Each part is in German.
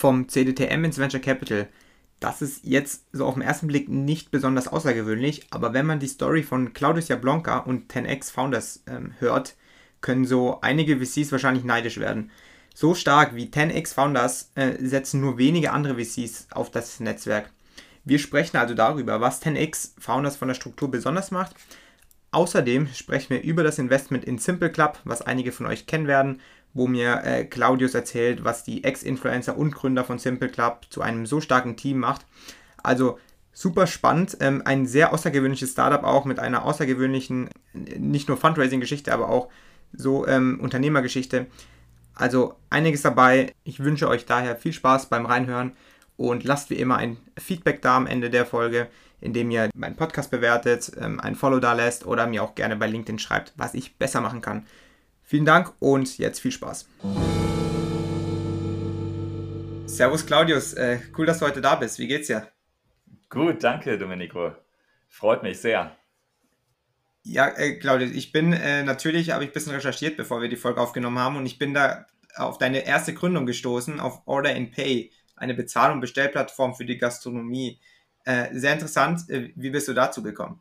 vom CDTM ins Venture Capital. Das ist jetzt so auf den ersten Blick nicht besonders außergewöhnlich, aber wenn man die Story von Claudius Jablonka und 10x Founders ähm, hört, können so einige VCs wahrscheinlich neidisch werden. So stark wie 10x Founders äh, setzen nur wenige andere VCs auf das Netzwerk. Wir sprechen also darüber, was 10x Founders von der Struktur besonders macht. Außerdem sprechen wir über das Investment in Simple Club, was einige von euch kennen werden, wo mir äh, Claudius erzählt, was die Ex-Influencer und Gründer von Simple Club zu einem so starken Team macht. Also super spannend, ähm, ein sehr außergewöhnliches Startup auch mit einer außergewöhnlichen, nicht nur Fundraising-Geschichte, aber auch so ähm, Unternehmergeschichte. Also einiges dabei. Ich wünsche euch daher viel Spaß beim Reinhören und lasst wie immer ein Feedback da am Ende der Folge, indem ihr meinen Podcast bewertet, ähm, ein Follow da lässt oder mir auch gerne bei LinkedIn schreibt, was ich besser machen kann. Vielen Dank und jetzt viel Spaß. Servus Claudius, äh, cool, dass du heute da bist. Wie geht's dir? Gut, danke Domenico. Freut mich sehr. Ja, äh, Claudius, ich bin äh, natürlich, habe ich ein bisschen recherchiert, bevor wir die Folge aufgenommen haben und ich bin da auf deine erste Gründung gestoßen, auf Order and Pay, eine Bezahlung- und Bestellplattform für die Gastronomie. Sehr interessant. Wie bist du dazu gekommen?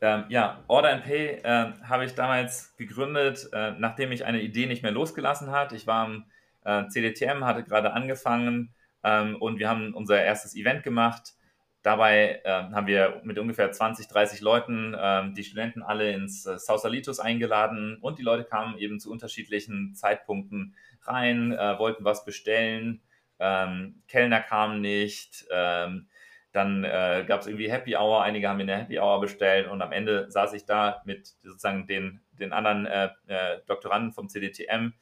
Ähm, ja, Order and Pay äh, habe ich damals gegründet, äh, nachdem ich eine Idee nicht mehr losgelassen hat. Ich war am äh, CDTM, hatte gerade angefangen ähm, und wir haben unser erstes Event gemacht. Dabei äh, haben wir mit ungefähr 20, 30 Leuten ähm, die Studenten alle ins äh, Sausalitos eingeladen und die Leute kamen eben zu unterschiedlichen Zeitpunkten rein, äh, wollten was bestellen. Ähm, Kellner kamen nicht. Ähm, dann äh, gab es irgendwie Happy Hour, einige haben in der Happy Hour bestellt und am Ende saß ich da mit sozusagen den, den anderen äh, äh, Doktoranden vom CDTM.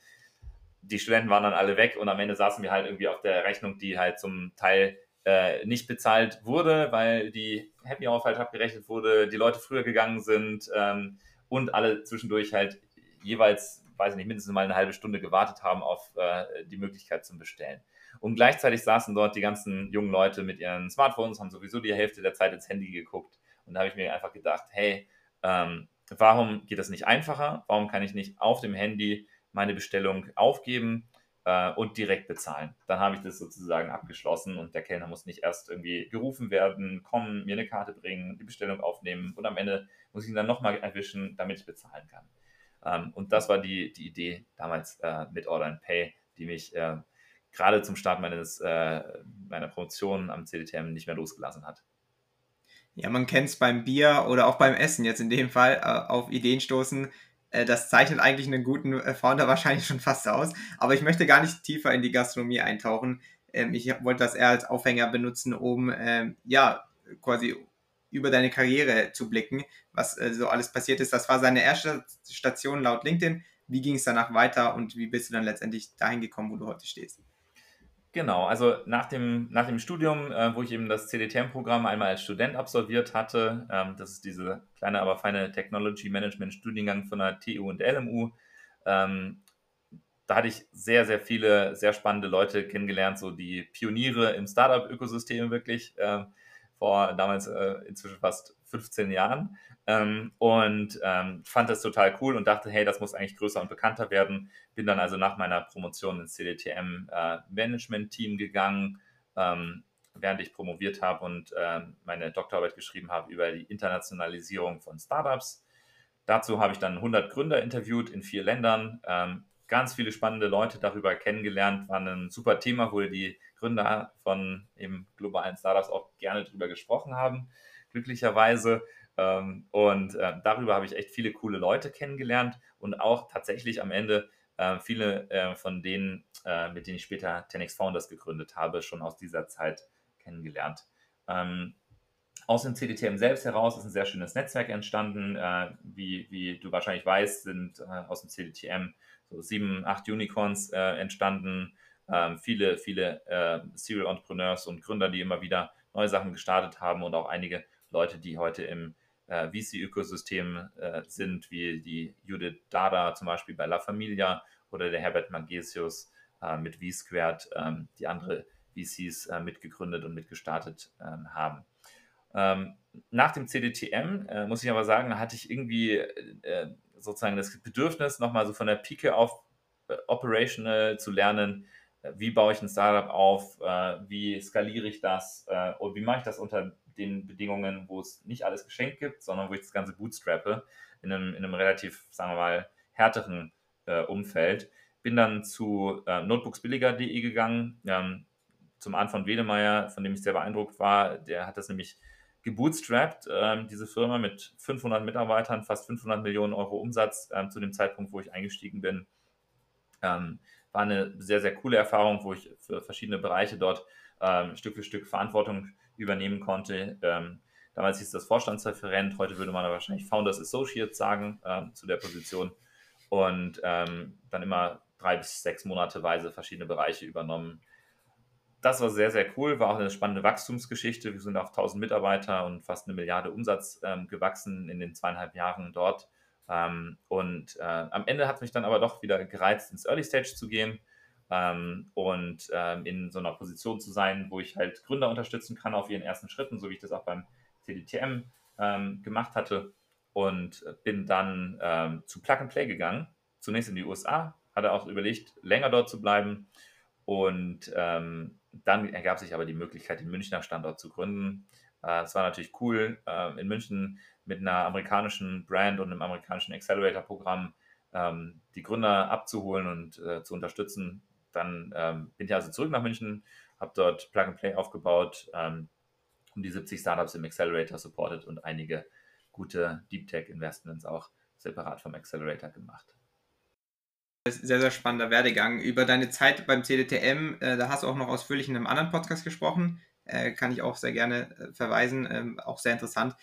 Die Studenten waren dann alle weg und am Ende saßen wir halt irgendwie auf der Rechnung, die halt zum Teil äh, nicht bezahlt wurde, weil die Happy Hour falsch abgerechnet wurde, die Leute früher gegangen sind ähm, und alle zwischendurch halt jeweils, weiß ich nicht, mindestens mal eine halbe Stunde gewartet haben auf äh, die Möglichkeit zum Bestellen. Und gleichzeitig saßen dort die ganzen jungen Leute mit ihren Smartphones, haben sowieso die Hälfte der Zeit ins Handy geguckt. Und da habe ich mir einfach gedacht, hey, ähm, warum geht das nicht einfacher? Warum kann ich nicht auf dem Handy meine Bestellung aufgeben äh, und direkt bezahlen? Dann habe ich das sozusagen abgeschlossen und der Kellner muss nicht erst irgendwie gerufen werden, kommen, mir eine Karte bringen, die Bestellung aufnehmen und am Ende muss ich ihn dann nochmal erwischen, damit ich bezahlen kann. Ähm, und das war die, die Idee damals äh, mit Order and Pay, die mich äh, gerade zum Start meines, äh, meiner Promotion am CDTM nicht mehr losgelassen hat. Ja, man kennt es beim Bier oder auch beim Essen jetzt in dem Fall, äh, auf Ideen stoßen. Äh, das zeichnet eigentlich einen guten äh, Founder wahrscheinlich schon fast aus. Aber ich möchte gar nicht tiefer in die Gastronomie eintauchen. Ähm, ich wollte das eher als Aufhänger benutzen, um ähm, ja quasi über deine Karriere zu blicken, was äh, so alles passiert ist. Das war seine erste Station laut LinkedIn. Wie ging es danach weiter und wie bist du dann letztendlich dahin gekommen, wo du heute stehst? Genau, also nach dem, nach dem Studium, äh, wo ich eben das CDTM-Programm einmal als Student absolviert hatte, ähm, das ist diese kleine, aber feine Technology Management Studiengang von der TU und LMU, ähm, da hatte ich sehr, sehr viele sehr spannende Leute kennengelernt, so die Pioniere im Startup-Ökosystem wirklich, äh, vor damals äh, inzwischen fast 15 Jahren ähm, und ähm, fand das total cool und dachte, hey, das muss eigentlich größer und bekannter werden. Bin dann also nach meiner Promotion ins CDTM äh, Management Team gegangen, ähm, während ich promoviert habe und äh, meine Doktorarbeit geschrieben habe über die Internationalisierung von Startups. Dazu habe ich dann 100 Gründer interviewt in vier Ländern, ähm, ganz viele spannende Leute darüber kennengelernt, war ein super Thema, wo die Gründer von eben globalen Startups auch gerne drüber gesprochen haben, glücklicherweise. Ähm, und äh, darüber habe ich echt viele coole Leute kennengelernt und auch tatsächlich am Ende äh, viele äh, von denen, äh, mit denen ich später 10x Founders gegründet habe, schon aus dieser Zeit kennengelernt. Ähm, aus dem CDTM selbst heraus ist ein sehr schönes Netzwerk entstanden. Äh, wie, wie du wahrscheinlich weißt, sind äh, aus dem CDTM so sieben, acht Unicorns entstanden. Ähm, viele, viele Serial Entrepreneurs und Gründer, die immer wieder neue Sachen gestartet haben und auch einige Leute, die heute im äh, VC-Ökosystem äh, sind, wie die Judith Dada zum Beispiel bei La Familia oder der Herbert Magesius äh, mit V-Squared, ähm, die andere VCs äh, mitgegründet und mitgestartet ähm, haben. Ähm, nach dem CDTM, äh, muss ich aber sagen, hatte ich irgendwie äh, sozusagen das Bedürfnis, nochmal so von der Pike auf operational zu lernen, wie baue ich ein Startup auf, wie skaliere ich das und wie mache ich das unter den Bedingungen, wo es nicht alles geschenkt gibt, sondern wo ich das Ganze bootstrappe in einem, in einem relativ, sagen wir mal, härteren äh, Umfeld. Bin dann zu äh, notebooksbilliger.de gegangen, ähm, zum Arndt von Wedemeyer, von dem ich sehr beeindruckt war. Der hat das nämlich gebootstrapped, ähm, diese Firma mit 500 Mitarbeitern, fast 500 Millionen Euro Umsatz ähm, zu dem Zeitpunkt, wo ich eingestiegen bin. Ähm, war eine sehr, sehr coole Erfahrung, wo ich für verschiedene Bereiche dort ähm, Stück für Stück Verantwortung übernehmen konnte. Ähm, damals hieß das Vorstandsreferent, heute würde man wahrscheinlich Founders Associate sagen ähm, zu der Position. Und ähm, dann immer drei bis sechs Monate weise verschiedene Bereiche übernommen. Das war sehr, sehr cool, war auch eine spannende Wachstumsgeschichte. Wir sind auf 1000 Mitarbeiter und fast eine Milliarde Umsatz ähm, gewachsen in den zweieinhalb Jahren dort. Ähm, und äh, am Ende hat mich dann aber doch wieder gereizt, ins Early Stage zu gehen ähm, und ähm, in so einer Position zu sein, wo ich halt Gründer unterstützen kann auf ihren ersten Schritten, so wie ich das auch beim CDTM ähm, gemacht hatte. Und bin dann ähm, zu Plug and Play gegangen, zunächst in die USA, hatte auch überlegt, länger dort zu bleiben. Und ähm, dann ergab sich aber die Möglichkeit, den Münchner Standort zu gründen. Äh, es war natürlich cool, äh, in München mit einer amerikanischen Brand und einem amerikanischen Accelerator-Programm ähm, die Gründer abzuholen und äh, zu unterstützen, dann ähm, bin ich also zurück nach München, habe dort Plug and Play aufgebaut, ähm, um die 70 Startups im Accelerator supported und einige gute Deep Tech Investments auch separat vom Accelerator gemacht. Sehr, sehr spannender Werdegang. Über deine Zeit beim CDTM, äh, da hast du auch noch ausführlich in einem anderen Podcast gesprochen. Äh, kann ich auch sehr gerne äh, verweisen. Ähm, auch sehr interessant.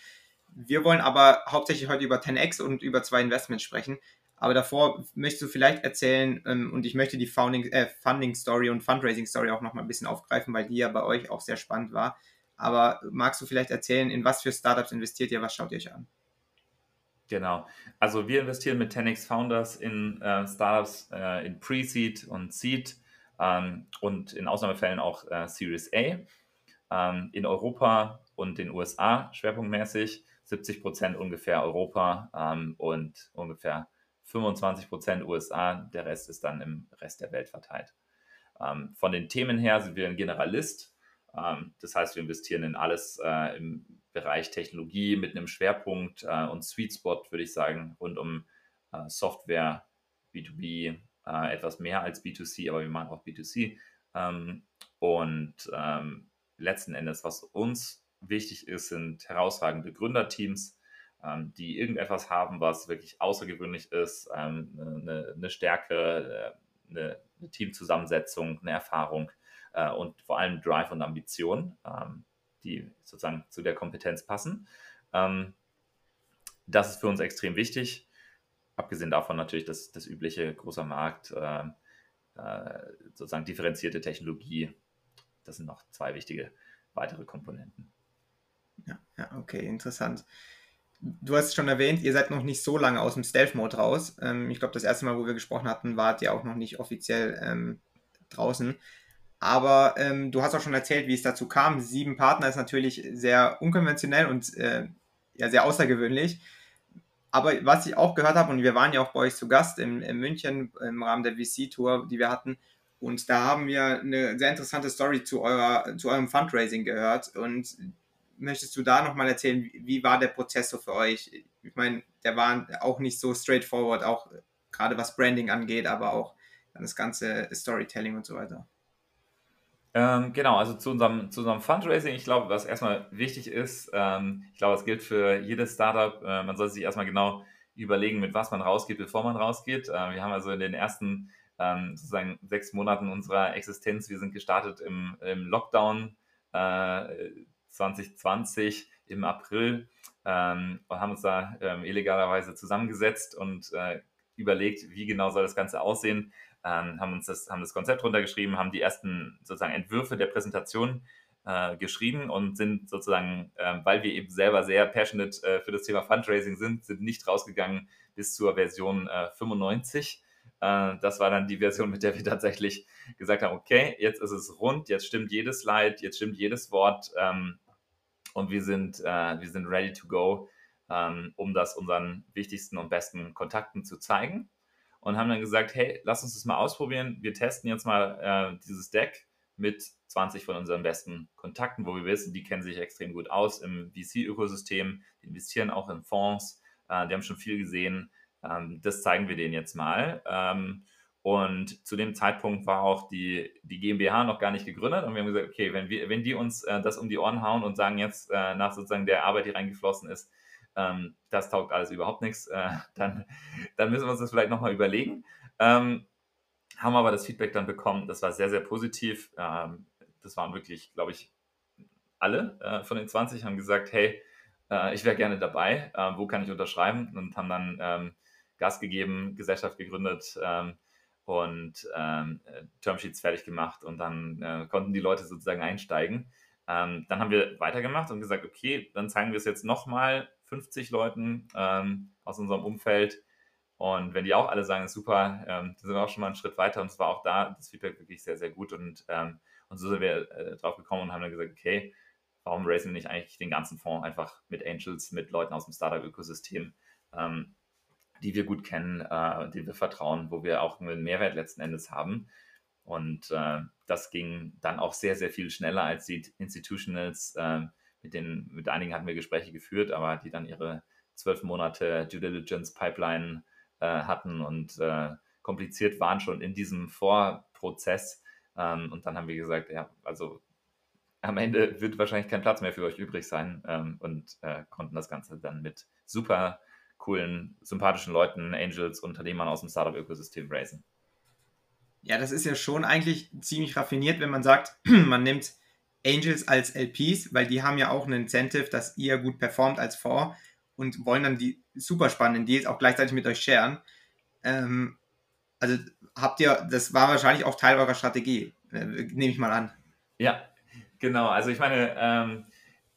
Wir wollen aber hauptsächlich heute über 10x und über zwei Investments sprechen. Aber davor möchtest du vielleicht erzählen, ähm, und ich möchte die Founding, äh, Funding Story und Fundraising Story auch noch mal ein bisschen aufgreifen, weil die ja bei euch auch sehr spannend war. Aber magst du vielleicht erzählen, in was für Startups investiert ihr, was schaut ihr euch an? Genau. Also wir investieren mit 10x Founders in äh, Startups äh, in Pre-Seed und Seed ähm, und in Ausnahmefällen auch äh, Series A. Ähm, in Europa und den USA schwerpunktmäßig. 70 Prozent ungefähr Europa ähm, und ungefähr 25 Prozent USA, der Rest ist dann im Rest der Welt verteilt. Ähm, von den Themen her sind wir ein Generalist. Ähm, das heißt, wir investieren in alles äh, im Bereich Technologie mit einem Schwerpunkt äh, und Sweet Spot, würde ich sagen, rund um äh, Software, B2B, äh, etwas mehr als B2C, aber wir machen auch B2C. Ähm, und ähm, letzten Endes, was uns wichtig ist, sind herausragende Gründerteams, die irgendetwas haben, was wirklich außergewöhnlich ist, ähm, eine, eine, Stärke, äh, eine, eine, Teamzusammensetzung, eine Erfahrung äh, und vor allem Drive und Ambition, ähm, die sozusagen zu der Kompetenz passen. Ähm, das ist für uns extrem wichtig. Abgesehen davon natürlich das, das übliche großer Markt, äh sozusagen differenzierte Technologie. Das sind noch zwei wichtige weitere Komponenten. Ja, ja okay, interessant du hast es schon erwähnt, ihr seid noch nicht so lange aus dem Stealth-Mode raus. Ähm, ich glaube, das erste Mal, wo wir gesprochen hatten, wart ihr auch noch nicht offiziell ähm, draußen. Aber ähm, du hast auch schon erzählt, wie es dazu kam. Sieben Partner ist natürlich sehr unkonventionell und äh, ja, sehr außergewöhnlich. Aber was ich auch gehört habe, und wir waren ja auch bei euch zu Gast in, in München im Rahmen der VC-Tour, die wir hatten, und da haben wir eine sehr interessante Story zu, eurer, zu eurem Fundraising gehört. Und möchtest du da nochmal erzählen, wie war der Prozess so für euch? Ich meine, der war auch nicht so straightforward, auch gerade was Branding angeht, aber auch dann das ganze Storytelling und so weiter. Ähm, genau, also zu unserem, zu unserem Fundraising, ich glaube, was erstmal wichtig ist, ähm, ich glaube, es gilt für jedes Startup, äh, man sollte sich erstmal genau überlegen, mit was man rausgeht, bevor man rausgeht. Äh, wir haben also in den ersten ähm, sozusagen sechs Monaten unserer Existenz, wir sind gestartet im, im Lockdown, äh, 2020 im April ähm, und haben uns da ähm, illegalerweise zusammengesetzt und äh, überlegt, wie genau soll das Ganze aussehen, ähm, haben uns das, haben das Konzept runtergeschrieben, haben die ersten sozusagen Entwürfe der Präsentation äh, geschrieben und sind sozusagen, äh, weil wir eben selber sehr passionate äh, für das Thema Fundraising sind, sind nicht rausgegangen bis zur Version 95. Äh, äh, das war dann die Version, mit der wir tatsächlich gesagt haben, okay, jetzt ist es rund, jetzt stimmt jedes Slide, jetzt stimmt jedes Wort. Ähm, und wir sind, äh, wir sind ready to go, ähm, um das unseren wichtigsten und besten Kontakten zu zeigen. und haben dann gesagt, hey, lass uns das mal ausprobieren. Wir testen jetzt mal äh, dieses Deck mit 20 von unseren besten Kontakten, wo wir wissen, die kennen sich extrem gut aus im VC-Ökosystem, die investieren auch in Fonds, äh, die haben schon viel gesehen. Ähm, das zeigen wir denen jetzt mal. Ähm, und zu dem Zeitpunkt war auch die, die GmbH noch gar nicht gegründet. Und wir haben gesagt, okay, wenn, wir, wenn die uns äh, das um die Ohren hauen und sagen jetzt äh, nach sozusagen der Arbeit, die reingeflossen ist, ähm, das taugt alles überhaupt nichts, äh, dann, dann müssen wir uns das vielleicht nochmal überlegen. Ähm, haben aber das Feedback dann bekommen, das war sehr, sehr positiv. Ähm, das waren wirklich, glaube ich, alle äh, von den 20 haben gesagt, hey, äh, ich wäre gerne dabei, äh, wo kann ich unterschreiben? Und haben dann ähm, Gas gegeben, Gesellschaft gegründet, ähm, und ähm, Termsheets fertig gemacht und dann äh, konnten die Leute sozusagen einsteigen. Ähm, dann haben wir weitergemacht und gesagt, okay, dann zeigen wir es jetzt nochmal 50 Leuten ähm, aus unserem Umfeld. Und wenn die auch alle sagen, super, ähm, dann sind wir auch schon mal einen Schritt weiter. Und es war auch da das Feedback wirklich sehr, sehr gut. Und, ähm, und so sind wir äh, drauf gekommen und haben dann gesagt, okay, warum raisen wir nicht eigentlich den ganzen Fonds einfach mit Angels, mit Leuten aus dem Startup-Ökosystem? Ähm, die wir gut kennen, äh, die wir vertrauen, wo wir auch einen Mehrwert letzten Endes haben. Und äh, das ging dann auch sehr, sehr viel schneller als die Institutionals. Äh, mit, den, mit einigen hatten wir Gespräche geführt, aber die dann ihre zwölf Monate Due Diligence Pipeline äh, hatten und äh, kompliziert waren schon in diesem Vorprozess. Ähm, und dann haben wir gesagt, ja, also am Ende wird wahrscheinlich kein Platz mehr für euch übrig sein ähm, und äh, konnten das Ganze dann mit super coolen, sympathischen Leuten, Angels, Unternehmern aus dem Startup-Ökosystem raisen. Ja, das ist ja schon eigentlich ziemlich raffiniert, wenn man sagt, man nimmt Angels als LPs, weil die haben ja auch ein Incentive, dass ihr gut performt als Fonds und wollen dann die super spannenden Deals auch gleichzeitig mit euch sharen. Ähm, also habt ihr, das war wahrscheinlich auch Teil eurer Strategie, äh, nehme ich mal an. Ja, genau. Also ich meine, ähm,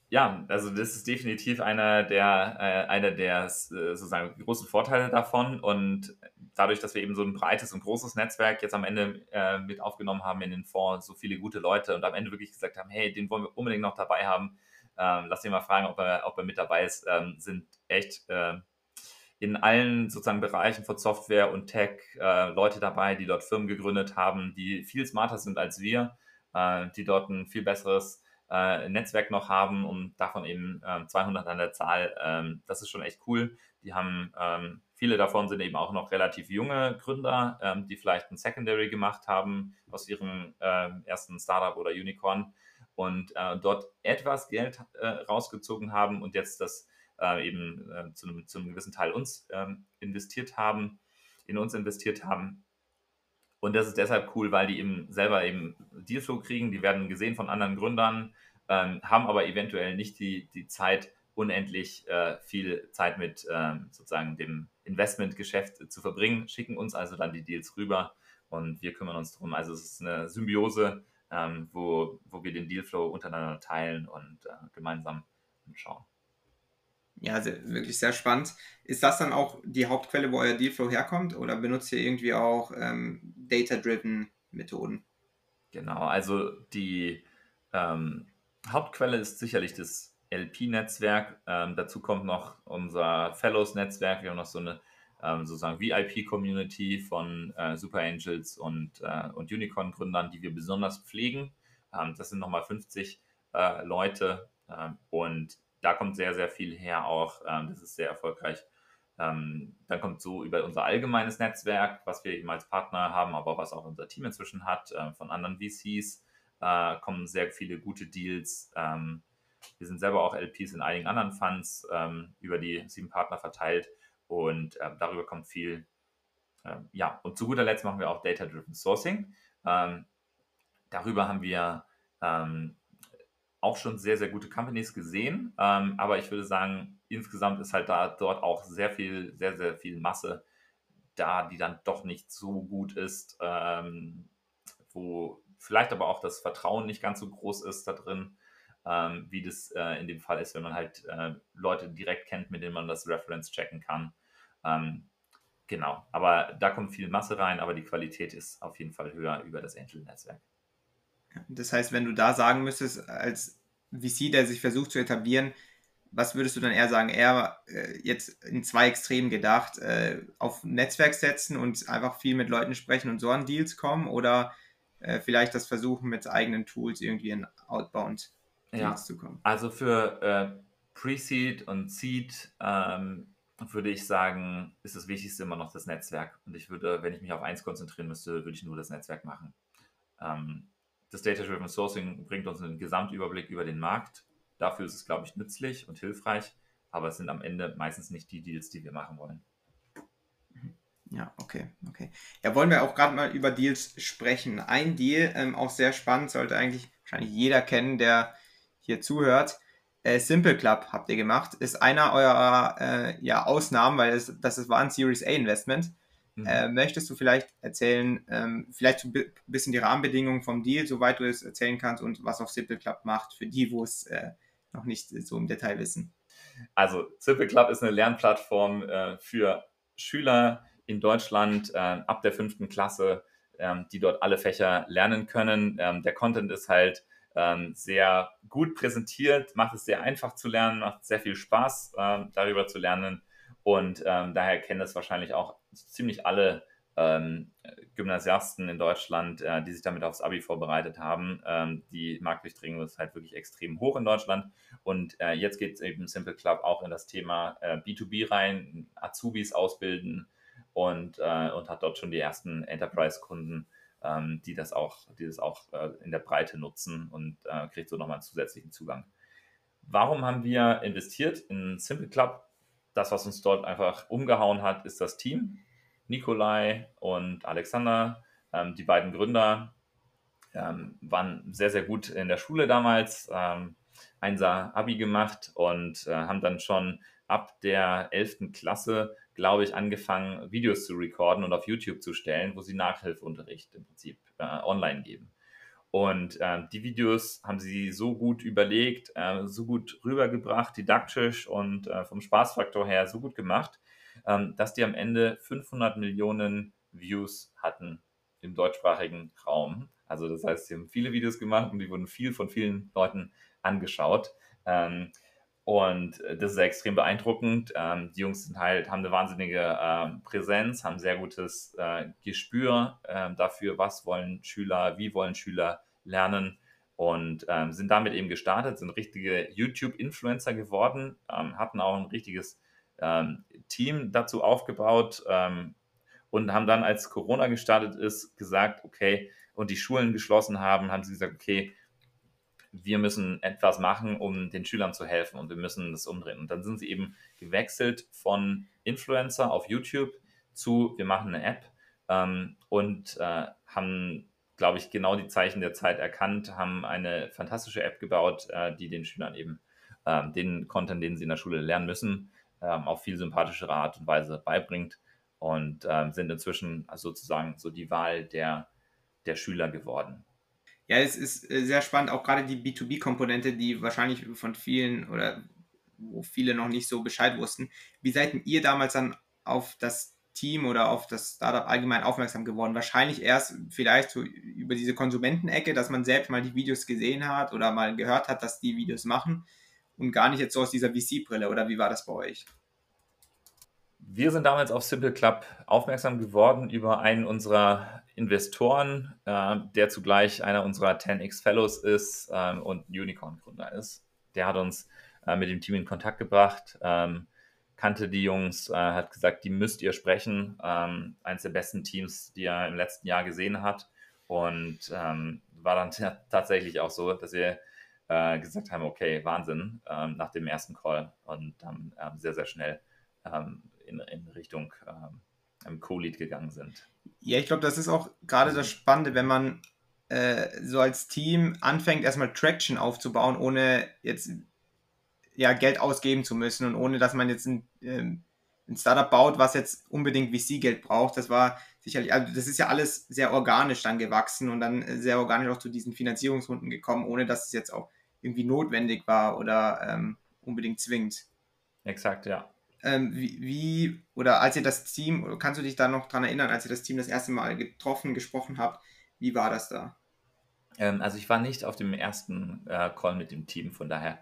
ja, also das ist definitiv einer der, äh, einer der äh, sozusagen großen Vorteile davon. Und dadurch, dass wir eben so ein breites und großes Netzwerk jetzt am Ende äh, mit aufgenommen haben in den Fonds, so viele gute Leute und am Ende wirklich gesagt haben, hey, den wollen wir unbedingt noch dabei haben. Ähm, lass ihn mal fragen, ob er, ob er mit dabei ist, ähm, sind echt äh, in allen sozusagen Bereichen von Software und Tech äh, Leute dabei, die dort Firmen gegründet haben, die viel smarter sind als wir, die dort ein viel besseres äh, Netzwerk noch haben und davon eben ähm, 200 an der Zahl. Ähm, das ist schon echt cool. Die haben, ähm, viele davon sind eben auch noch relativ junge Gründer, ähm, die vielleicht ein Secondary gemacht haben aus ihrem äh, ersten Startup oder Unicorn und äh, dort etwas Geld äh, rausgezogen haben und jetzt das äh, eben äh, zu, einem, gewissen Teil uns ähm, investiert haben, in uns investiert haben und das ist deshalb cool, weil die eben selber eben Dealflow kriegen, die werden gesehen von anderen Gründern, ähm, haben aber eventuell nicht die, die Zeit, unendlich äh, viel Zeit mit ähm, sozusagen dem Investmentgeschäft zu verbringen, schicken uns also dann die Deals rüber und wir kümmern uns darum. Also es ist eine Symbiose, ähm, wo, wo wir den Dealflow untereinander teilen und äh, gemeinsam anschauen. Ja, also wirklich sehr spannend. Ist das dann auch die Hauptquelle, wo euer Dealflow herkommt oder benutzt ihr irgendwie auch ähm, Data-Driven Methoden? Genau, also die ähm, Hauptquelle ist sicherlich das LP-Netzwerk. Ähm, dazu kommt noch unser Fellows-Netzwerk. Wir haben noch so eine ähm, sozusagen VIP-Community von äh, Super Angels und, äh, und Unicorn-Gründern, die wir besonders pflegen. Ähm, das sind nochmal 50 äh, Leute ähm, und da kommt sehr, sehr viel her auch. Ähm, das ist sehr erfolgreich. Ähm, dann kommt so über unser allgemeines Netzwerk, was wir eben als Partner haben, aber was auch unser Team inzwischen hat, äh, von anderen VCs, äh, kommen sehr viele gute Deals. Ähm, wir sind selber auch LPs in einigen anderen Funds ähm, über die sieben Partner verteilt und darüber kommt viel. Ähm, ja, und zu guter Letzt machen wir auch Data-Driven Sourcing. Ähm, darüber haben wir ähm, auch schon sehr, sehr gute Companies gesehen. Ähm, aber ich würde sagen, insgesamt ist halt da dort auch sehr viel, sehr, sehr viel Masse da, die dann doch nicht so gut ist, ähm, wo vielleicht aber auch das Vertrauen nicht ganz so groß ist da drin, ähm, wie das äh, in dem Fall ist, wenn man halt äh, Leute direkt kennt, mit denen man das Reference checken kann. Ähm, genau, aber da kommt viel Masse rein, aber die Qualität ist auf jeden Fall höher über das Angel-Netzwerk. Das heißt, wenn du da sagen müsstest, als VC, der sich versucht zu etablieren, was würdest du dann eher sagen? Eher äh, jetzt in zwei Extremen gedacht, äh, auf Netzwerk setzen und einfach viel mit Leuten sprechen und so an Deals kommen oder äh, vielleicht das versuchen mit eigenen Tools irgendwie in Outbound Deals Ja, zu kommen? also für äh, Pre-Seed und Seed ähm, würde ich sagen, ist das Wichtigste immer noch das Netzwerk. Und ich würde, wenn ich mich auf eins konzentrieren müsste, würde ich nur das Netzwerk machen. Ähm, das Data-Driven Sourcing bringt uns einen Gesamtüberblick über den Markt. Dafür ist es, glaube ich, nützlich und hilfreich, aber es sind am Ende meistens nicht die Deals, die wir machen wollen. Ja, okay, okay. Ja, wollen wir auch gerade mal über Deals sprechen. Ein Deal, ähm, auch sehr spannend, sollte eigentlich wahrscheinlich jeder kennen, der hier zuhört. Äh, Simple Club habt ihr gemacht, ist einer eurer äh, ja, Ausnahmen, weil es, das war ein Series A Investment. Mhm. Äh, möchtest du vielleicht erzählen, ähm, vielleicht ein bi- bisschen die Rahmenbedingungen vom Deal, soweit du es erzählen kannst und was auch Simple Club macht, für die, wo es äh, noch nicht so im Detail wissen? Also Simple Club ist eine Lernplattform äh, für Schüler in Deutschland äh, ab der fünften Klasse, ähm, die dort alle Fächer lernen können. Ähm, der Content ist halt ähm, sehr gut präsentiert, macht es sehr einfach zu lernen, macht sehr viel Spaß, darüber zu lernen. Und daher kennen es wahrscheinlich auch ziemlich alle ähm, Gymnasiasten in Deutschland, äh, die sich damit aufs Abi vorbereitet haben. Ähm, die Marktdurchdringung ist halt wirklich extrem hoch in Deutschland. Und äh, jetzt geht es eben Simple Club auch in das Thema äh, B2B rein, Azubis ausbilden und, äh, und hat dort schon die ersten Enterprise-Kunden, ähm, die das auch, die das auch äh, in der Breite nutzen und äh, kriegt so nochmal einen zusätzlichen Zugang. Warum haben wir investiert in Simple Club? Das, was uns dort einfach umgehauen hat, ist das Team. Nikolai und Alexander, ähm, die beiden Gründer, ähm, waren sehr, sehr gut in der Schule damals. Ähm, Einser Abi gemacht und äh, haben dann schon ab der 11. Klasse, glaube ich, angefangen, Videos zu recorden und auf YouTube zu stellen, wo sie Nachhilfeunterricht im Prinzip äh, online geben. Und ähm, die Videos haben sie so gut überlegt, äh, so gut rübergebracht, didaktisch und äh, vom Spaßfaktor her so gut gemacht, ähm, dass die am Ende 500 Millionen Views hatten im deutschsprachigen Raum. Also das heißt, sie haben viele Videos gemacht und die wurden viel von vielen Leuten angeschaut. Ähm, und äh, das ist extrem beeindruckend. Ähm, die Jungs sind halt, haben eine wahnsinnige ähm, Präsenz, haben sehr gutes äh, Gespür ähm, dafür, was wollen Schüler, wie wollen Schüler lernen und ähm, sind damit eben gestartet, sind richtige YouTube-Influencer geworden, ähm, hatten auch ein richtiges ähm, Team dazu aufgebaut ähm, und haben dann, als Corona gestartet ist, gesagt, okay, und die Schulen geschlossen haben, haben sie gesagt, okay, wir müssen etwas machen, um den Schülern zu helfen und wir müssen das umdrehen. Und dann sind sie eben gewechselt von Influencer auf YouTube zu, wir machen eine App ähm, und äh, haben, glaube ich, genau die Zeichen der Zeit erkannt, haben eine fantastische App gebaut, äh, die den Schülern eben ähm, den Content, den sie in der Schule lernen müssen, ähm, auf viel sympathischere Art und Weise beibringt und ähm, sind inzwischen sozusagen so die Wahl der, der Schüler geworden. Ja, es ist äh, sehr spannend, auch gerade die B2B-Komponente, die wahrscheinlich von vielen oder wo viele noch nicht so Bescheid wussten. Wie seid ihr damals dann auf das Team oder auf das Startup allgemein aufmerksam geworden? Wahrscheinlich erst vielleicht so über diese Konsumentenecke, dass man selbst mal die Videos gesehen hat oder mal gehört hat, dass die Videos machen und gar nicht jetzt so aus dieser VC-Brille oder wie war das bei euch? Wir sind damals auf Simple Club aufmerksam geworden über einen unserer Investoren, äh, der zugleich einer unserer 10x Fellows ist ähm, und Unicorn-Gründer ist. Der hat uns äh, mit dem Team in Kontakt gebracht, ähm, kannte die Jungs, äh, hat gesagt, die müsst ihr sprechen. Ähm, eines der besten Teams, die er im letzten Jahr gesehen hat. Und ähm, war dann tatsächlich auch so, dass wir äh, gesagt haben, okay, Wahnsinn, ähm, nach dem ersten Call und dann ähm, sehr, sehr schnell ähm, in, in Richtung ähm, Co-Lead gegangen sind. Ja, ich glaube, das ist auch gerade das Spannende, wenn man äh, so als Team anfängt, erstmal Traction aufzubauen, ohne jetzt ja, Geld ausgeben zu müssen und ohne dass man jetzt ein, ähm, ein Startup baut, was jetzt unbedingt VC-Geld braucht. Das war sicherlich, also das ist ja alles sehr organisch dann gewachsen und dann äh, sehr organisch auch zu diesen Finanzierungsrunden gekommen, ohne dass es jetzt auch irgendwie notwendig war oder ähm, unbedingt zwingend. Exakt, ja. Ähm, wie, wie, oder als ihr das Team, kannst du dich da noch dran erinnern, als ihr das Team das erste Mal getroffen, gesprochen habt, wie war das da? Ähm, also ich war nicht auf dem ersten äh, Call mit dem Team, von daher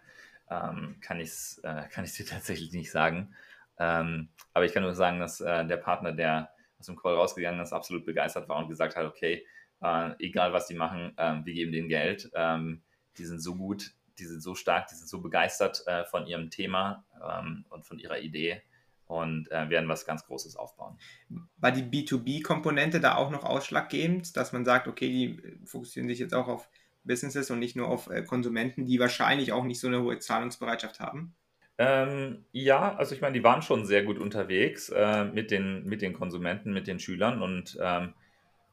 ähm, kann ich es äh, kann dir tatsächlich nicht sagen. Ähm, aber ich kann nur sagen, dass äh, der Partner, der aus dem Call rausgegangen ist, absolut begeistert war und gesagt hat, okay, äh, egal was die machen, ähm, wir geben denen Geld. Ähm, die sind so gut, die sind so stark, die sind so begeistert äh, von ihrem Thema ähm, und von ihrer Idee und äh, werden was ganz Großes aufbauen. War die B2B-Komponente da auch noch ausschlaggebend, dass man sagt, okay, die fokussieren sich jetzt auch auf Businesses und nicht nur auf äh, Konsumenten, die wahrscheinlich auch nicht so eine hohe Zahlungsbereitschaft haben? Ähm, ja, also ich meine, die waren schon sehr gut unterwegs äh, mit, den, mit den Konsumenten, mit den Schülern und ähm,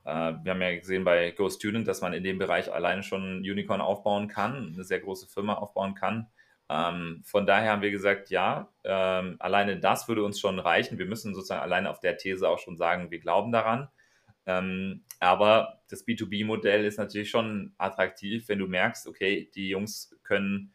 äh, wir haben ja gesehen bei Go Student, dass man in dem Bereich alleine schon Unicorn aufbauen kann, eine sehr große Firma aufbauen kann. Ähm, von daher haben wir gesagt, ja, ähm, alleine das würde uns schon reichen. Wir müssen sozusagen alleine auf der These auch schon sagen, wir glauben daran. Ähm, aber das B2B-Modell ist natürlich schon attraktiv, wenn du merkst, okay, die Jungs können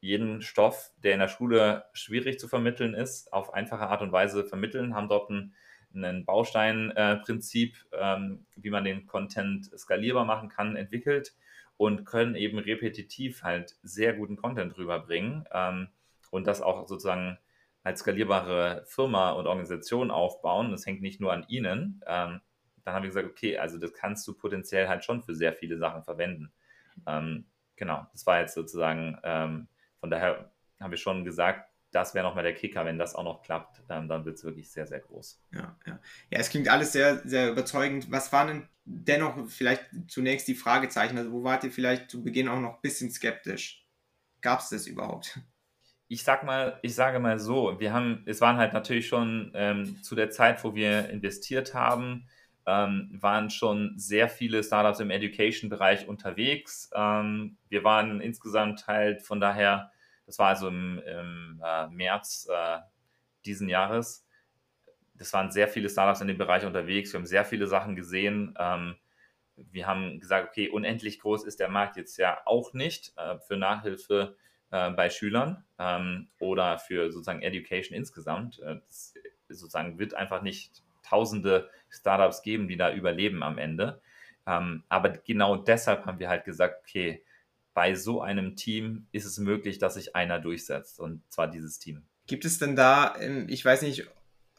jeden Stoff, der in der Schule schwierig zu vermitteln ist, auf einfache Art und Weise vermitteln, haben dort ein, ein Bausteinprinzip, äh, ähm, wie man den Content skalierbar machen kann, entwickelt und können eben repetitiv halt sehr guten Content rüberbringen ähm, und das auch sozusagen als skalierbare Firma und Organisation aufbauen. Das hängt nicht nur an ihnen. Ähm, dann haben wir gesagt, okay, also das kannst du potenziell halt schon für sehr viele Sachen verwenden. Ähm, genau, das war jetzt sozusagen ähm, von daher haben wir schon gesagt, das wäre nochmal der Kicker. Wenn das auch noch klappt, ähm, dann wird es wirklich sehr, sehr groß. Ja, ja. ja, es klingt alles sehr, sehr überzeugend. Was waren denn dennoch vielleicht zunächst die Fragezeichen? Also, wo wart ihr vielleicht zu Beginn auch noch ein bisschen skeptisch? Gab es das überhaupt? Ich sag mal, ich sage mal so, wir haben, es waren halt natürlich schon ähm, zu der Zeit, wo wir investiert haben, ähm, waren schon sehr viele Startups im Education-Bereich unterwegs. Ähm, wir waren insgesamt halt von daher, das war also im, im äh, März äh, diesen Jahres, das waren sehr viele Startups in dem Bereich unterwegs. Wir haben sehr viele Sachen gesehen. Ähm, wir haben gesagt, okay, unendlich groß ist der Markt jetzt ja auch nicht äh, für Nachhilfe äh, bei Schülern ähm, oder für sozusagen Education insgesamt. Äh, das sozusagen wird einfach nicht tausende Startups geben, die da überleben am Ende. Ähm, aber genau deshalb haben wir halt gesagt, okay, bei so einem Team ist es möglich, dass sich einer durchsetzt und zwar dieses Team. Gibt es denn da, ähm, ich weiß nicht,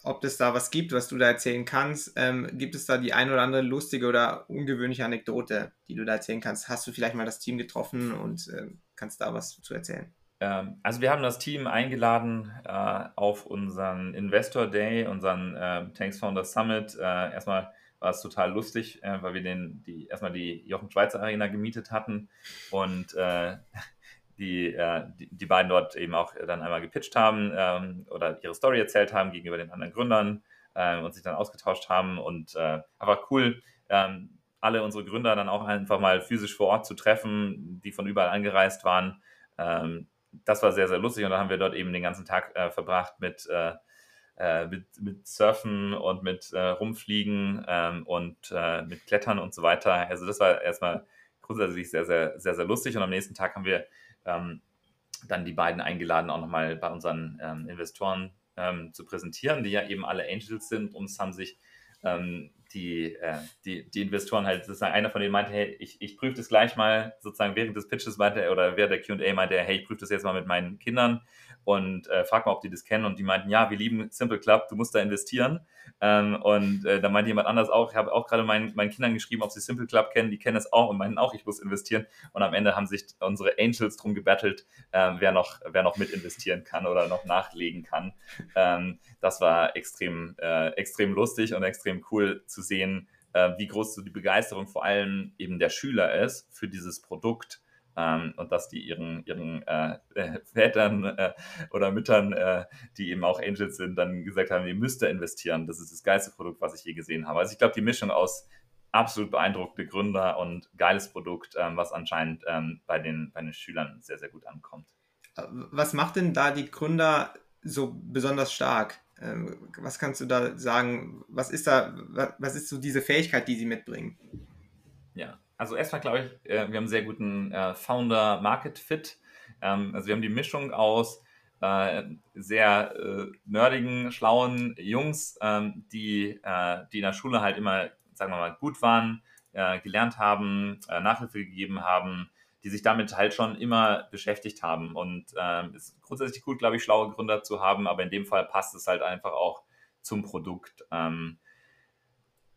ob es da was gibt, was du da erzählen kannst, ähm, gibt es da die ein oder andere lustige oder ungewöhnliche Anekdote, die du da erzählen kannst? Hast du vielleicht mal das Team getroffen und äh, kannst da was zu erzählen? Ähm, also wir haben das Team eingeladen äh, auf unseren Investor Day, unseren äh, Tanks Founders Summit. Äh, erstmal war es total lustig, weil wir den, die, erstmal die Jochen Schweizer Arena gemietet hatten und die, die, beiden dort eben auch dann einmal gepitcht haben ähm, oder ihre Story erzählt haben gegenüber den anderen Gründern und sich dann ausgetauscht haben und einfach cool, ähm, alle unsere Gründer dann auch einfach mal physisch vor Ort zu treffen, die von überall angereist waren. Das war sehr, sehr lustig und dann haben wir dort eben den ganzen Tag äh, verbracht mit, äh, äh mit, mit Surfen und mit äh, Rumfliegen ähm, und äh, mit Klettern und so weiter. Also das war erstmal grundsätzlich sehr, sehr, sehr, sehr lustig und am nächsten Tag haben wir ähm, dann die beiden eingeladen, auch nochmal bei unseren ähm, Investoren ähm, zu präsentieren, die ja eben alle Angels sind und es haben sich ähm, die, äh, die, die Investoren halt sozusagen, einer von denen meinte, hey, ich, ich prüfe das gleich mal, sozusagen während des Pitches meinte er, oder während der QA meinte er, hey, ich prüfe das jetzt mal mit meinen Kindern und äh, frag mal, ob die das kennen. Und die meinten, ja, wir lieben Simple Club, du musst da investieren. Ähm, und äh, da meinte jemand anders auch, ich habe auch gerade meinen, meinen Kindern geschrieben, ob sie Simple Club kennen, die kennen es auch und meinten auch, ich muss investieren. Und am Ende haben sich unsere Angels drum gebettelt, äh, wer, noch, wer noch mit investieren kann oder noch nachlegen kann. Ähm, das war extrem, äh, extrem lustig und extrem cool zu sehen, äh, wie groß so die Begeisterung vor allem eben der Schüler ist für dieses Produkt ähm, und dass die ihren, ihren äh, äh, Vätern äh, oder Müttern, äh, die eben auch Angels sind, dann gesagt haben, ihr müsst da investieren. Das ist das geilste Produkt, was ich je gesehen habe. Also ich glaube, die Mischung aus absolut beeindruckte Gründer und geiles Produkt, ähm, was anscheinend ähm, bei, den, bei den Schülern sehr, sehr gut ankommt. Was macht denn da die Gründer so besonders stark? Ähm, was kannst du da sagen? Was ist da, was ist so diese Fähigkeit, die sie mitbringen? Ja, also erstmal glaube ich, äh, wir haben einen sehr guten äh, Founder-Market-Fit. Ähm, also wir haben die Mischung aus äh, sehr nerdigen, schlauen Jungs, ähm, die, die in der Schule halt immer, sagen wir mal, gut waren, gelernt haben, Nachhilfe gegeben haben, die sich damit halt schon immer beschäftigt haben. Und ähm, ist grundsätzlich gut, glaube ich, schlaue Gründer zu haben, aber in dem Fall passt es halt einfach auch zum Produkt. Ähm,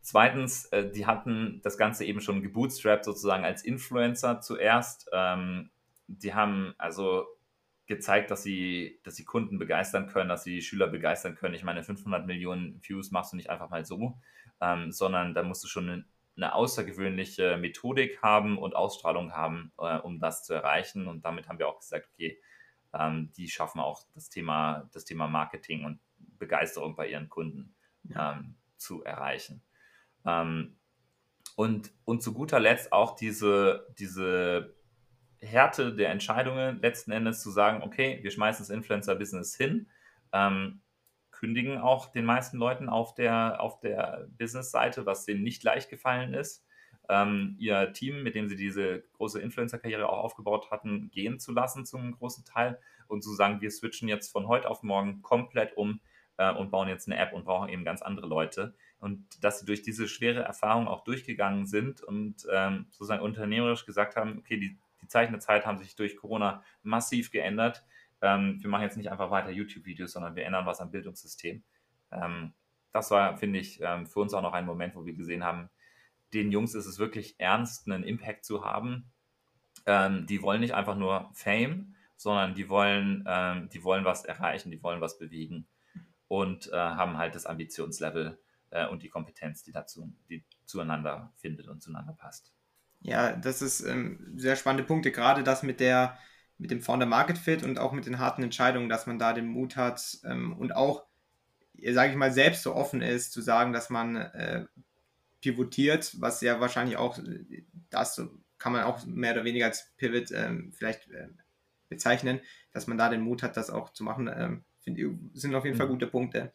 zweitens, äh, die hatten das Ganze eben schon gebootstrapped sozusagen als Influencer zuerst. Ähm, die haben also gezeigt, dass sie, dass sie Kunden begeistern können, dass sie Schüler begeistern können. Ich meine, 500 Millionen Views machst du nicht einfach mal so, ähm, sondern da musst du schon eine, eine, außergewöhnliche Methodik haben und Ausstrahlung haben, äh, um das zu erreichen. Und damit haben wir auch gesagt, okay, ähm, die schaffen auch das Thema, das Thema Marketing und Begeisterung bei ihren Kunden ja. ähm, zu erreichen. Ähm, und, und zu guter Letzt auch diese, diese Härte der Entscheidungen letzten Endes zu sagen, okay, wir schmeißen das Influencer-Business hin, ähm, kündigen auch den meisten Leuten auf der, auf der Business-Seite, was denen nicht leicht gefallen ist, ähm, ihr Team, mit dem sie diese große Influencer-Karriere auch aufgebaut hatten, gehen zu lassen zum großen Teil und zu sagen, wir switchen jetzt von heute auf morgen komplett um äh, und bauen jetzt eine App und brauchen eben ganz andere Leute. Und dass sie durch diese schwere Erfahrung auch durchgegangen sind und ähm, sozusagen unternehmerisch gesagt haben, okay, die die Zeichen der Zeit haben sich durch Corona massiv geändert. Ähm, wir machen jetzt nicht einfach weiter YouTube-Videos, sondern wir ändern was am Bildungssystem. Ähm, das war, finde ich, ähm, für uns auch noch ein Moment, wo wir gesehen haben, den Jungs ist es wirklich ernst, einen Impact zu haben. Ähm, die wollen nicht einfach nur Fame, sondern die wollen, ähm, die wollen was erreichen, die wollen was bewegen und äh, haben halt das Ambitionslevel äh, und die Kompetenz, die dazu, die zueinander findet und zueinander passt. Ja, das ist ähm, sehr spannende Punkte, gerade das mit der mit dem Founder Market Fit und auch mit den harten Entscheidungen, dass man da den Mut hat ähm, und auch, sage ich mal, selbst so offen ist, zu sagen, dass man äh, pivotiert, was ja wahrscheinlich auch, das kann man auch mehr oder weniger als Pivot ähm, vielleicht äh, bezeichnen, dass man da den Mut hat, das auch zu machen, ähm, find, sind auf jeden mhm. Fall gute Punkte.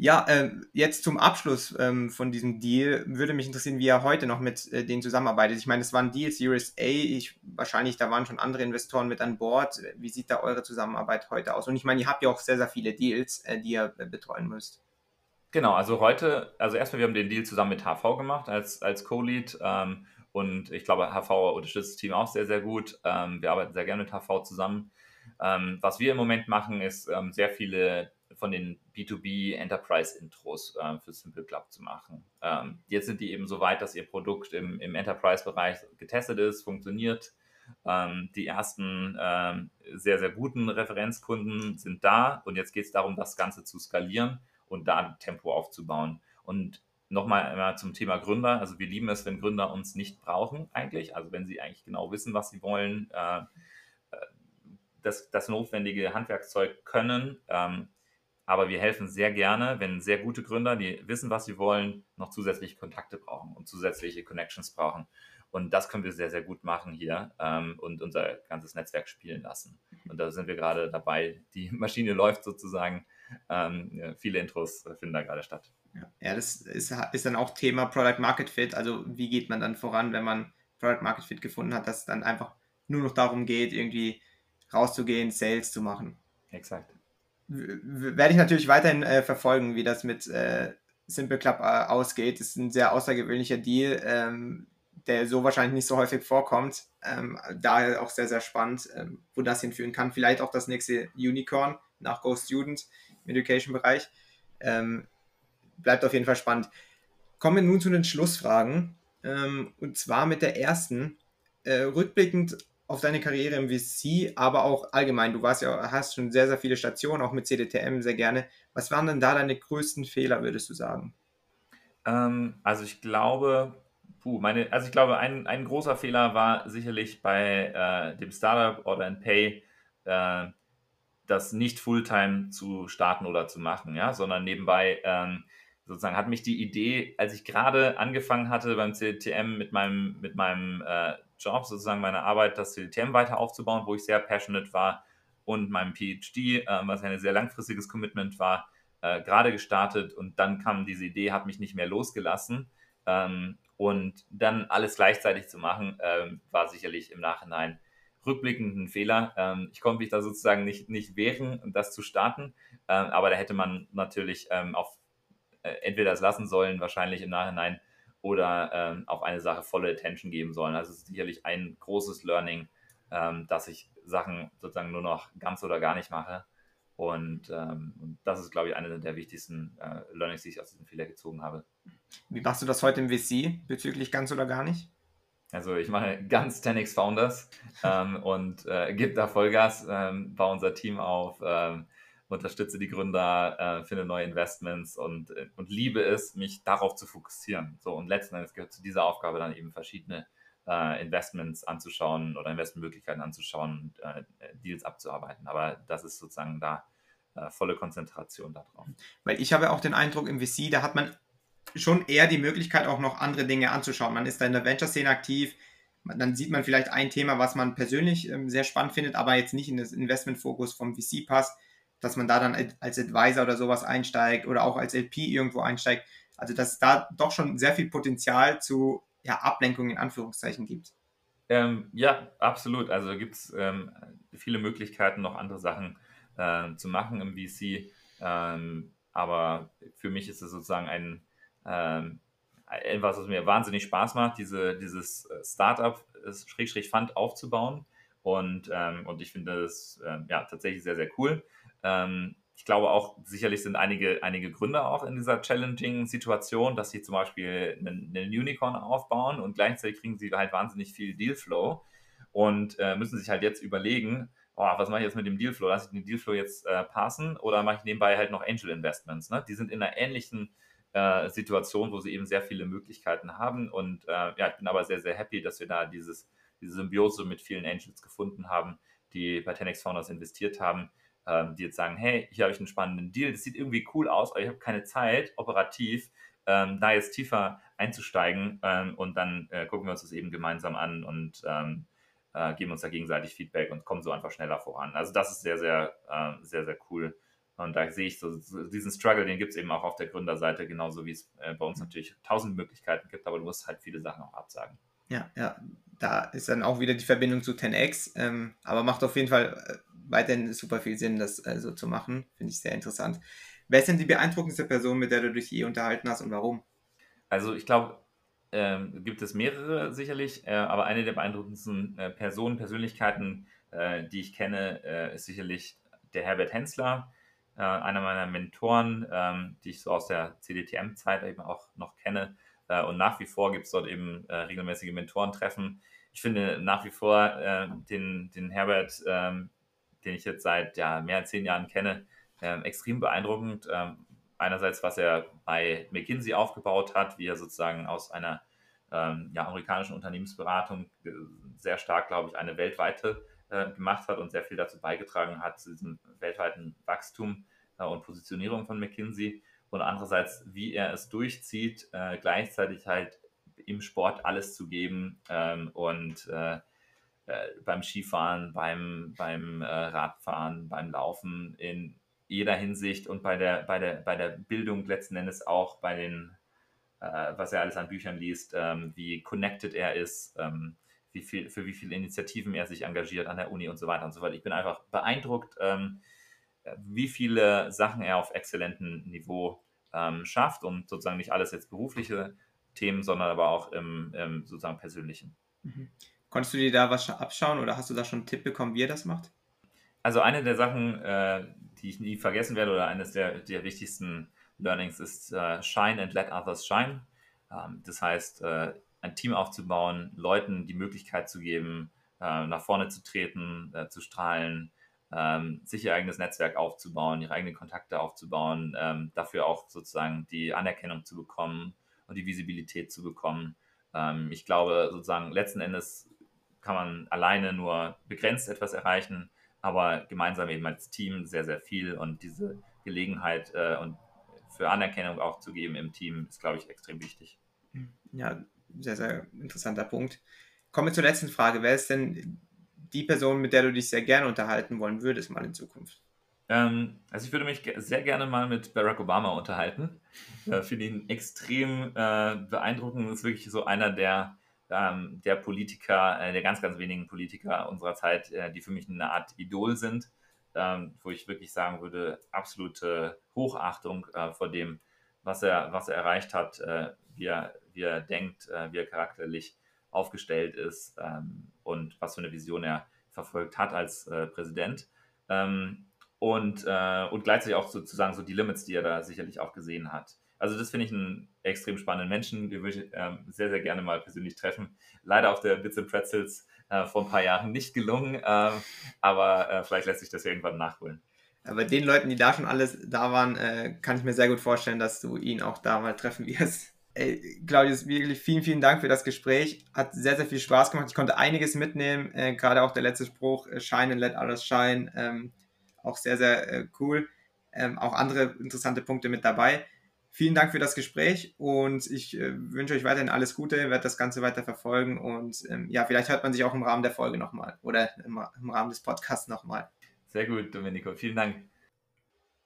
Ja, ähm, jetzt zum Abschluss ähm, von diesem Deal würde mich interessieren, wie er heute noch mit äh, denen zusammenarbeitet. Ich meine, es war ein Deal Series A, ich, wahrscheinlich da waren schon andere Investoren mit an Bord. Wie sieht da eure Zusammenarbeit heute aus? Und ich meine, ihr habt ja auch sehr, sehr viele Deals, äh, die ihr äh, betreuen müsst. Genau, also heute, also erstmal, wir haben den Deal zusammen mit HV gemacht als, als Co-Lead ähm, und ich glaube, HV unterstützt das Team auch sehr, sehr gut. Ähm, wir arbeiten sehr gerne mit HV zusammen. Ähm, was wir im Moment machen, ist ähm, sehr viele von den B2B Enterprise Intros äh, für Simple Club zu machen. Ähm, jetzt sind die eben so weit, dass ihr Produkt im, im Enterprise-Bereich getestet ist, funktioniert. Ähm, die ersten ähm, sehr, sehr guten Referenzkunden sind da und jetzt geht es darum, das Ganze zu skalieren und da Tempo aufzubauen. Und nochmal zum Thema Gründer. Also wir lieben es, wenn Gründer uns nicht brauchen eigentlich. Also wenn sie eigentlich genau wissen, was sie wollen, äh, äh das, das notwendige Handwerkszeug können, ähm, aber wir helfen sehr gerne, wenn sehr gute Gründer, die wissen, was sie wollen, noch zusätzliche Kontakte brauchen und zusätzliche Connections brauchen. Und das können wir sehr, sehr gut machen hier ähm, und unser ganzes Netzwerk spielen lassen. Und da sind wir gerade dabei. Die Maschine läuft sozusagen. Ähm, viele Intros finden da gerade statt. Ja, das ist, ist dann auch Thema Product Market Fit. Also wie geht man dann voran, wenn man Product Market Fit gefunden hat, dass es dann einfach nur noch darum geht, irgendwie rauszugehen, Sales zu machen. Exakt werde ich natürlich weiterhin äh, verfolgen, wie das mit äh, Simple Club äh, ausgeht. Das ist ein sehr außergewöhnlicher Deal, ähm, der so wahrscheinlich nicht so häufig vorkommt. Ähm, daher auch sehr, sehr spannend, ähm, wo das hinführen kann. Vielleicht auch das nächste Unicorn nach Go Student im Education-Bereich. Ähm, bleibt auf jeden Fall spannend. Kommen wir nun zu den Schlussfragen. Ähm, und zwar mit der ersten. Äh, rückblickend auf deine Karriere im VC, aber auch allgemein. Du warst ja, hast schon sehr, sehr viele Stationen, auch mit CDTM sehr gerne. Was waren denn da deine größten Fehler, würdest du sagen? Ähm, also ich glaube, puh, meine, also ich glaube, ein, ein großer Fehler war sicherlich bei äh, dem Startup Order and Pay, äh, das nicht Fulltime zu starten oder zu machen, ja, sondern nebenbei ähm, sozusagen hat mich die Idee, als ich gerade angefangen hatte beim CDTM mit meinem, mit meinem äh, Job, sozusagen meine Arbeit, das CDTM weiter aufzubauen, wo ich sehr passionate war und meinem PhD, äh, was ein sehr langfristiges Commitment war, äh, gerade gestartet. Und dann kam diese Idee, hat mich nicht mehr losgelassen. Ähm, und dann alles gleichzeitig zu machen, äh, war sicherlich im Nachhinein rückblickend ein Fehler. Ähm, ich konnte mich da sozusagen nicht, nicht wehren, das zu starten, ähm, aber da hätte man natürlich ähm, auf äh, entweder das lassen sollen, wahrscheinlich im Nachhinein, oder ähm, auf eine Sache volle Attention geben sollen. Also es ist sicherlich ein großes Learning, ähm, dass ich Sachen sozusagen nur noch ganz oder gar nicht mache. Und, ähm, das ist, glaube ich, eine der wichtigsten äh, Learnings, die ich aus diesem Fehler gezogen habe. Wie machst du das heute im VC bezüglich ganz oder gar nicht? Also ich mache ganz 10x Founders ähm, und äh, gebe da Vollgas, ähm, baue unser Team auf, ähm, unterstütze die Gründer, äh, finde neue Investments und, äh, und liebe es, mich darauf zu fokussieren. So und letzten Endes gehört zu dieser Aufgabe dann eben verschiedene äh, Investments anzuschauen oder Investmentmöglichkeiten anzuschauen und äh, Deals abzuarbeiten. Aber das ist sozusagen da äh, volle Konzentration darauf. Weil ich habe auch den Eindruck, im VC, da hat man schon eher die Möglichkeit, auch noch andere Dinge anzuschauen. Man ist da in der Venture-Szene aktiv, dann sieht man vielleicht ein Thema, was man persönlich ähm, sehr spannend findet, aber jetzt nicht in das Investmentfokus vom VC passt, dass man da dann als Advisor oder sowas einsteigt oder auch als LP irgendwo einsteigt. Also dass es da doch schon sehr viel Potenzial zu ja, Ablenkung in Anführungszeichen gibt. Ähm, ja, absolut. Also gibt es ähm, viele Möglichkeiten, noch andere Sachen äh, zu machen im VC. Ähm, aber für mich ist es sozusagen ein ähm, etwas, was mir wahnsinnig Spaß macht, diese, dieses äh, Startup, Schrägstrich Fund aufzubauen. Und, ähm, und ich finde das äh, ja, tatsächlich sehr, sehr cool. Ähm, ich glaube auch, sicherlich sind einige, einige Gründer auch in dieser challenging Situation, dass sie zum Beispiel einen, einen Unicorn aufbauen und gleichzeitig kriegen sie halt wahnsinnig viel Dealflow und äh, müssen sich halt jetzt überlegen, oh, was mache ich jetzt mit dem Dealflow? Lasse ich den Dealflow jetzt äh, passen oder mache ich nebenbei halt noch Angel Investments? Ne? Die sind in einer ähnlichen äh, Situation, wo sie eben sehr viele Möglichkeiten haben und äh, ja, ich bin aber sehr, sehr happy, dass wir da dieses, diese Symbiose mit vielen Angels gefunden haben, die bei 10x Founders investiert haben ähm, die jetzt sagen, hey, hier habe ich einen spannenden Deal, das sieht irgendwie cool aus, aber ich habe keine Zeit, operativ, ähm, da jetzt tiefer einzusteigen ähm, und dann äh, gucken wir uns das eben gemeinsam an und ähm, äh, geben uns da gegenseitig Feedback und kommen so einfach schneller voran. Also das ist sehr, sehr, äh, sehr, sehr cool. Und da sehe ich so, diesen Struggle, den gibt es eben auch auf der Gründerseite, genauso wie es äh, bei uns natürlich tausend Möglichkeiten gibt, aber du musst halt viele Sachen auch absagen. Ja, ja, da ist dann auch wieder die Verbindung zu 10x, ähm, aber macht auf jeden Fall äh, weiterhin super viel Sinn, das äh, so zu machen. Finde ich sehr interessant. Wer ist denn die beeindruckendste Person, mit der du dich je unterhalten hast und warum? Also ich glaube, ähm, gibt es mehrere sicherlich, äh, aber eine der beeindruckendsten äh, Personen, Persönlichkeiten, äh, die ich kenne, äh, ist sicherlich der Herbert Hensler, äh, einer meiner Mentoren, ähm, die ich so aus der CDTM-Zeit eben auch noch kenne. und nach wie vor gibt es dort eben regelmäßige Mentorentreffen. Ich finde nach wie vor den, den Herbert ähm, den ich jetzt seit ja, mehr als zehn Jahren kenne, ähm, extrem beeindruckend. Ähm, einerseits, was er bei McKinsey aufgebaut hat, wie er sozusagen aus einer ähm, ja, amerikanischen Unternehmensberatung äh, sehr stark, glaube ich, eine weltweite äh, gemacht hat und sehr viel dazu beigetragen hat, zu diesem weltweiten Wachstum äh, und Positionierung von McKinsey. Und andererseits, wie er es durchzieht, äh, gleichzeitig halt im Sport alles zu geben ähm, und äh, beim Skifahren, beim, beim äh, Radfahren, beim Laufen in jeder Hinsicht und bei der, bei der, bei der Bildung letzten Endes auch bei den, äh, was er alles an Büchern liest, ähm, wie connected er ist, ähm, wie viel, für wie viele Initiativen er sich engagiert an der Uni und so weiter und so fort. Ich bin einfach beeindruckt, ähm, wie viele Sachen er auf exzellentem Niveau ähm, schafft und sozusagen nicht alles jetzt berufliche Themen, sondern aber auch im, im sozusagen persönlichen. Mhm. Konntest du dir da was abschauen oder hast du da schon einen Tipp bekommen, wie er das macht? Also eine der Sachen, äh, die ich nie vergessen werde oder eines der, der wichtigsten Learnings ist äh, Shine and let others shine. Ähm, das heißt, äh, ein Team aufzubauen, Leuten die Möglichkeit zu geben, äh, nach vorne zu treten, äh, zu strahlen, ähm, sich ihr eigenes Netzwerk aufzubauen, ihre eigenen Kontakte aufzubauen, ähm, dafür auch sozusagen die Anerkennung zu bekommen und die Visibilität zu bekommen. Ähm, ich glaube, sozusagen letzten Endes kann man alleine nur begrenzt etwas erreichen, aber gemeinsam eben als Team sehr, sehr viel und diese Gelegenheit äh, und für Anerkennung auch zu geben im Team ist, glaube ich, extrem wichtig. Ja, sehr, sehr interessanter Punkt. Kommen wir zur letzten Frage. Wer ist denn die Person, mit der du dich sehr gerne unterhalten wollen würdest, mal in Zukunft? Ähm, also ich würde mich sehr gerne mal mit Barack Obama unterhalten. Äh, Finde ihn extrem äh, beeindruckend. Das ist wirklich so einer der ähm, der Politiker, äh, der ganz, ganz wenigen Politiker unserer Zeit, äh, die für mich eine Art Idol sind, ähm, wo ich wirklich sagen würde, absolute Hochachtung äh, vor dem, was er, was er erreicht hat, äh, wie, er, wie er denkt, äh, wie er charakterlich aufgestellt ist ähm, und was für eine Vision er verfolgt hat als äh, Präsident. Ähm, und, und gleichzeitig auch sozusagen so die Limits, die er da sicherlich auch gesehen hat. Also das finde ich einen extrem spannenden Menschen, den würde ich ähm, sehr, sehr gerne mal persönlich treffen. Leider auf der Bits and Pretzels äh, vor ein paar Jahren nicht gelungen, ähm, aber äh, vielleicht lässt sich das ja irgendwann nachholen. Aber den Leuten, die da schon alles da waren, äh, kann ich mir sehr gut vorstellen, dass du ihn auch da mal treffen wirst. Ey, Claudius, wirklich vielen, vielen Dank für das Gespräch. Hat sehr, sehr viel Spaß gemacht. Ich konnte einiges mitnehmen, äh, gerade auch der letzte Spruch, äh, Shine and let others shine. Ähm, auch sehr, sehr äh, cool. Ähm, auch andere interessante Punkte mit dabei. Vielen Dank für das Gespräch und ich äh, wünsche euch weiterhin alles Gute, werde das Ganze weiter verfolgen und ähm, ja, vielleicht hört man sich auch im Rahmen der Folge nochmal oder im, im Rahmen des Podcasts nochmal. Sehr gut, Domenico, vielen Dank.